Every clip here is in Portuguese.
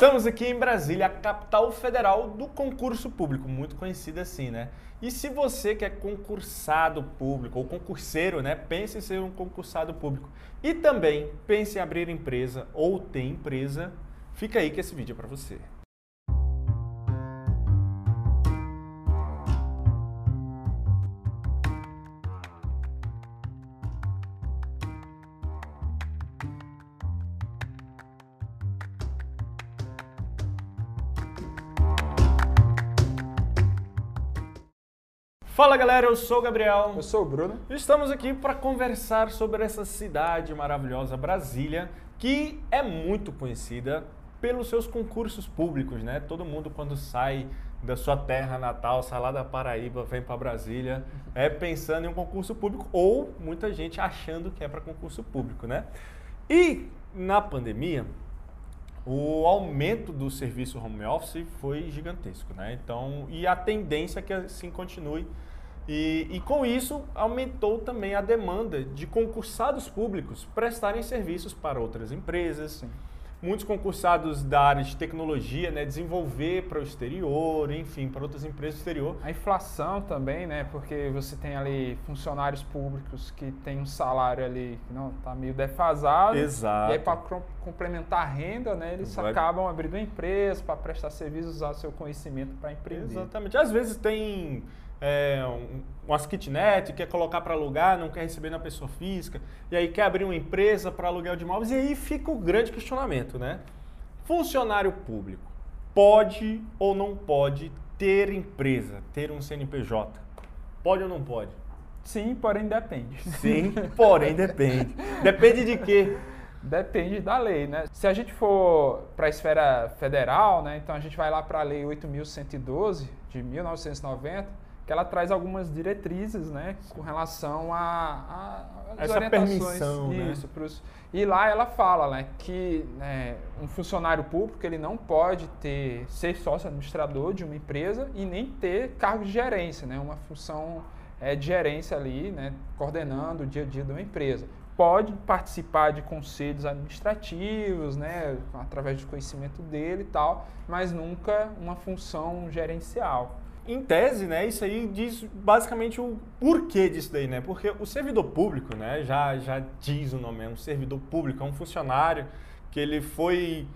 Estamos aqui em Brasília, a capital federal do concurso público, muito conhecida assim, né? E se você que é concursado público ou concurseiro, né, pense em ser um concursado público e também pense em abrir empresa ou ter empresa, fica aí que esse vídeo é para você. Fala galera, eu sou o Gabriel. Eu sou o Bruno. Estamos aqui para conversar sobre essa cidade maravilhosa, Brasília, que é muito conhecida pelos seus concursos públicos, né? Todo mundo quando sai da sua terra natal, sai lá da Paraíba, vem para Brasília, é pensando em um concurso público ou muita gente achando que é para concurso público, né? E na pandemia, o aumento do serviço home office foi gigantesco, né? Então, e a tendência é que assim continue e, e, com isso aumentou também a demanda de concursados públicos prestarem serviços para outras empresas. Sim. Muitos concursados da área de tecnologia, né, desenvolver para o exterior, enfim, para outras empresas do exterior. A inflação também, né, porque você tem ali funcionários públicos que tem um salário ali que não está meio defasado. Exato. E aí para complementar a renda, né, eles Vai... acabam abrindo uma empresa para prestar serviços, usar seu conhecimento para empreender. Exatamente. Às vezes tem é, um, umas kitnet, quer colocar para alugar, não quer receber na pessoa física, e aí quer abrir uma empresa para aluguel de imóveis, e aí fica o grande questionamento, né? Funcionário público pode ou não pode ter empresa, ter um CNPJ? Pode ou não pode? Sim, porém depende. Sim, porém depende. Depende de quê? Depende da lei, né? Se a gente for para a esfera federal, né, então a gente vai lá para a Lei 8.112 de 1990, que ela traz algumas diretrizes, né, com relação a, a essa permissão, né? isso, né? Pros, e lá ela fala, né, que né, um funcionário público ele não pode ter ser sócio administrador de uma empresa e nem ter cargo de gerência, né, uma função é, de gerência ali, né, coordenando o dia a dia de uma empresa. Pode participar de conselhos administrativos, né, através do conhecimento dele e tal, mas nunca uma função gerencial em tese, né, isso aí diz basicamente o porquê disso daí, né? Porque o servidor público, né, já, já diz o nome, é um servidor público, é um funcionário que ele foi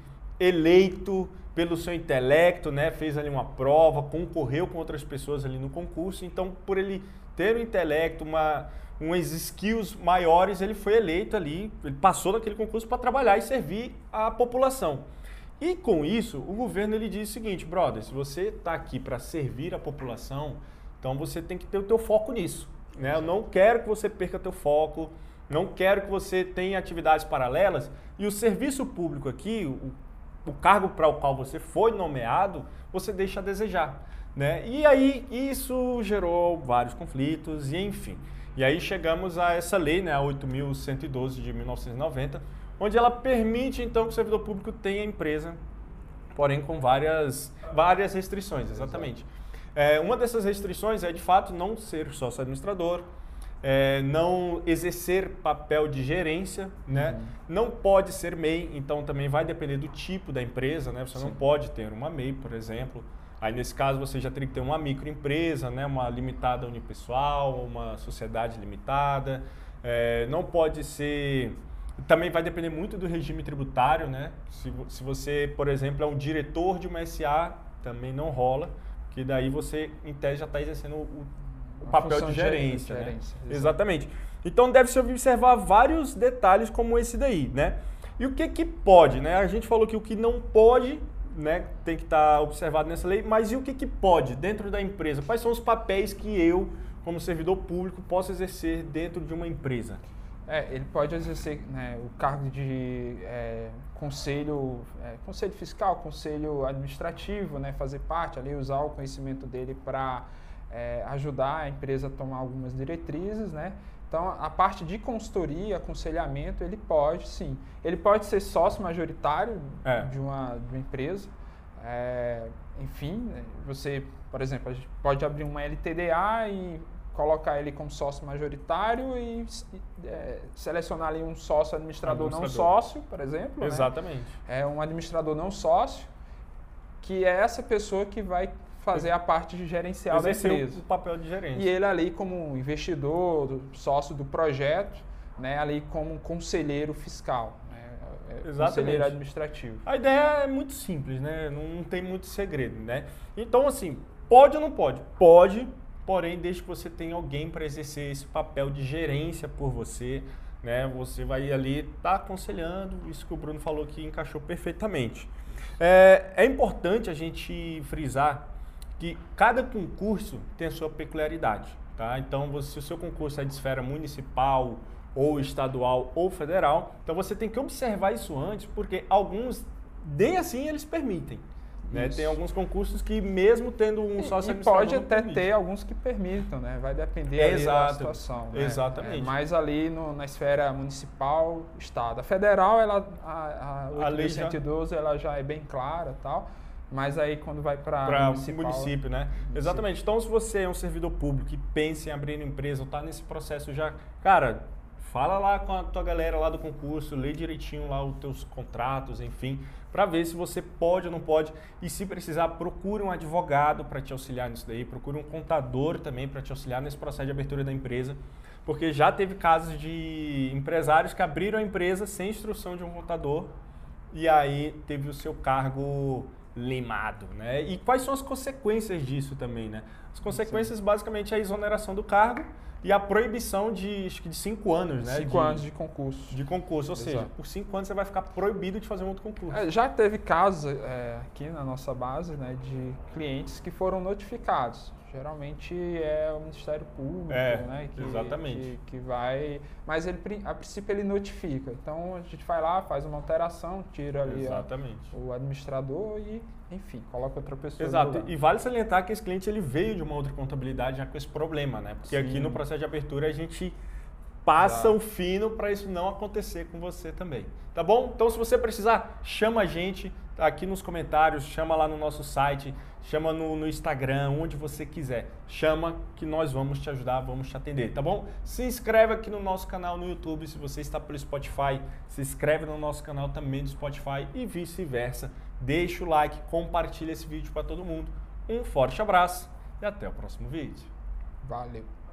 eleito pelo seu intelecto, né, fez ali uma prova, concorreu com outras pessoas ali no concurso, então por ele ter um intelecto, uma, umas skills maiores, ele foi eleito ali, ele passou naquele concurso para trabalhar e servir a população. E com isso, o governo ele diz o seguinte, brother, se você está aqui para servir a população, então você tem que ter o teu foco nisso. Né? Eu não quero que você perca teu foco, não quero que você tenha atividades paralelas. E o serviço público aqui, o, o cargo para o qual você foi nomeado, você deixa a desejar. Né? E aí isso gerou vários conflitos e enfim. E aí chegamos a essa lei, né, a 8.112 de 1990, onde ela permite então que o servidor público tenha empresa, porém com várias, várias restrições, exatamente. É, uma dessas restrições é de fato não ser sócio administrador, é, não exercer papel de gerência, né? Uhum. Não pode ser MEI, então também vai depender do tipo da empresa, né? Você Sim. não pode ter uma MEI, por exemplo. Aí nesse caso você já teria que ter uma microempresa, né? Uma limitada unipessoal, uma sociedade limitada. É, não pode ser também vai depender muito do regime tributário, né? Se, se você, por exemplo, é um diretor de uma SA, também não rola, que daí você, em tese, já está exercendo o, o papel de gerência, né? gerência Exatamente. Então deve-se observar vários detalhes como esse daí, né? E o que que pode, né? A gente falou que o que não pode, né, tem que estar tá observado nessa lei, mas e o que que pode dentro da empresa? Quais são os papéis que eu, como servidor público, posso exercer dentro de uma empresa? É, ele pode exercer né, o cargo de é, conselho, é, conselho fiscal, conselho administrativo, né, fazer parte ali, usar o conhecimento dele para é, ajudar a empresa a tomar algumas diretrizes, né? Então, a parte de consultoria, aconselhamento, ele pode sim. Ele pode ser sócio majoritário é. de, uma, de uma empresa. É, enfim, né, você, por exemplo, a gente pode abrir uma LTDA e colocar ele como sócio majoritário e é, selecionar ali um sócio administrador, administrador, não sócio, por exemplo. Né? Exatamente. Né? É um administrador não sócio. que é essa pessoa que vai fazer a parte de gerencial da empresa. o papel de gerente. E ele ali como investidor, sócio do projeto, né, ali como conselheiro fiscal, né, é, Exatamente. conselheiro administrativo. A ideia é muito simples, né? Não tem muito segredo, né? Então, assim, pode ou não pode? Pode, porém, desde que você tenha alguém para exercer esse papel de gerência por você, né? Você vai ali tá aconselhando, isso que o Bruno falou que encaixou perfeitamente. É, é importante a gente frisar que cada concurso tem a sua peculiaridade. Tá? Então, você, se o seu concurso é de esfera municipal, ou estadual ou federal, então você tem que observar isso antes, porque alguns, nem assim, eles permitem. Né? Tem alguns concursos que, mesmo tendo um sócio E pode até ter alguns que permitam, né? Vai depender é, da situação. Né? Exatamente. É, mas ali no, na esfera municipal, estado. A federal, ela, a, a 8.112, já... ela já é bem clara tal. Mas aí quando vai para o município, né? Município. Exatamente. Então, se você é um servidor público e pensa em abrir uma empresa ou está nesse processo já, cara, fala lá com a tua galera lá do concurso, lê direitinho lá os teus contratos, enfim, para ver se você pode ou não pode. E se precisar, procure um advogado para te auxiliar nisso daí, procure um contador também para te auxiliar nesse processo de abertura da empresa, porque já teve casos de empresários que abriram a empresa sem instrução de um contador e aí teve o seu cargo limado, né? E quais são as consequências disso também, né? As consequências basicamente é a exoneração do cargo e a proibição de, acho que de cinco anos, né? Cinco de, anos de concurso. De concurso, ou Exato. seja, por cinco anos você vai ficar proibido de fazer um outro concurso. É, já teve casos é, aqui na nossa base, né, de clientes que foram notificados geralmente é o Ministério Público, é, né? Que, exatamente. Que, que, vai. Mas ele, a princípio ele notifica. Então a gente vai lá, faz uma alteração, tira ali a, o administrador e, enfim, coloca outra pessoa. Exato. E vale salientar que esse cliente ele veio de uma outra contabilidade já com esse problema, né? Porque Sim. aqui no processo de abertura a gente passa o fino para isso não acontecer com você também. Tá bom? Então, se você precisar, chama a gente aqui nos comentários, chama lá no nosso site, chama no, no, Instagram, onde você quiser. Chama que nós vamos te ajudar, vamos te atender, tá bom? Se inscreve aqui no nosso canal no YouTube, se você está pelo Spotify, se inscreve no nosso canal também do Spotify e vice-versa. Deixa o like, compartilha esse vídeo para todo mundo. Um forte abraço e até o próximo vídeo. Valeu!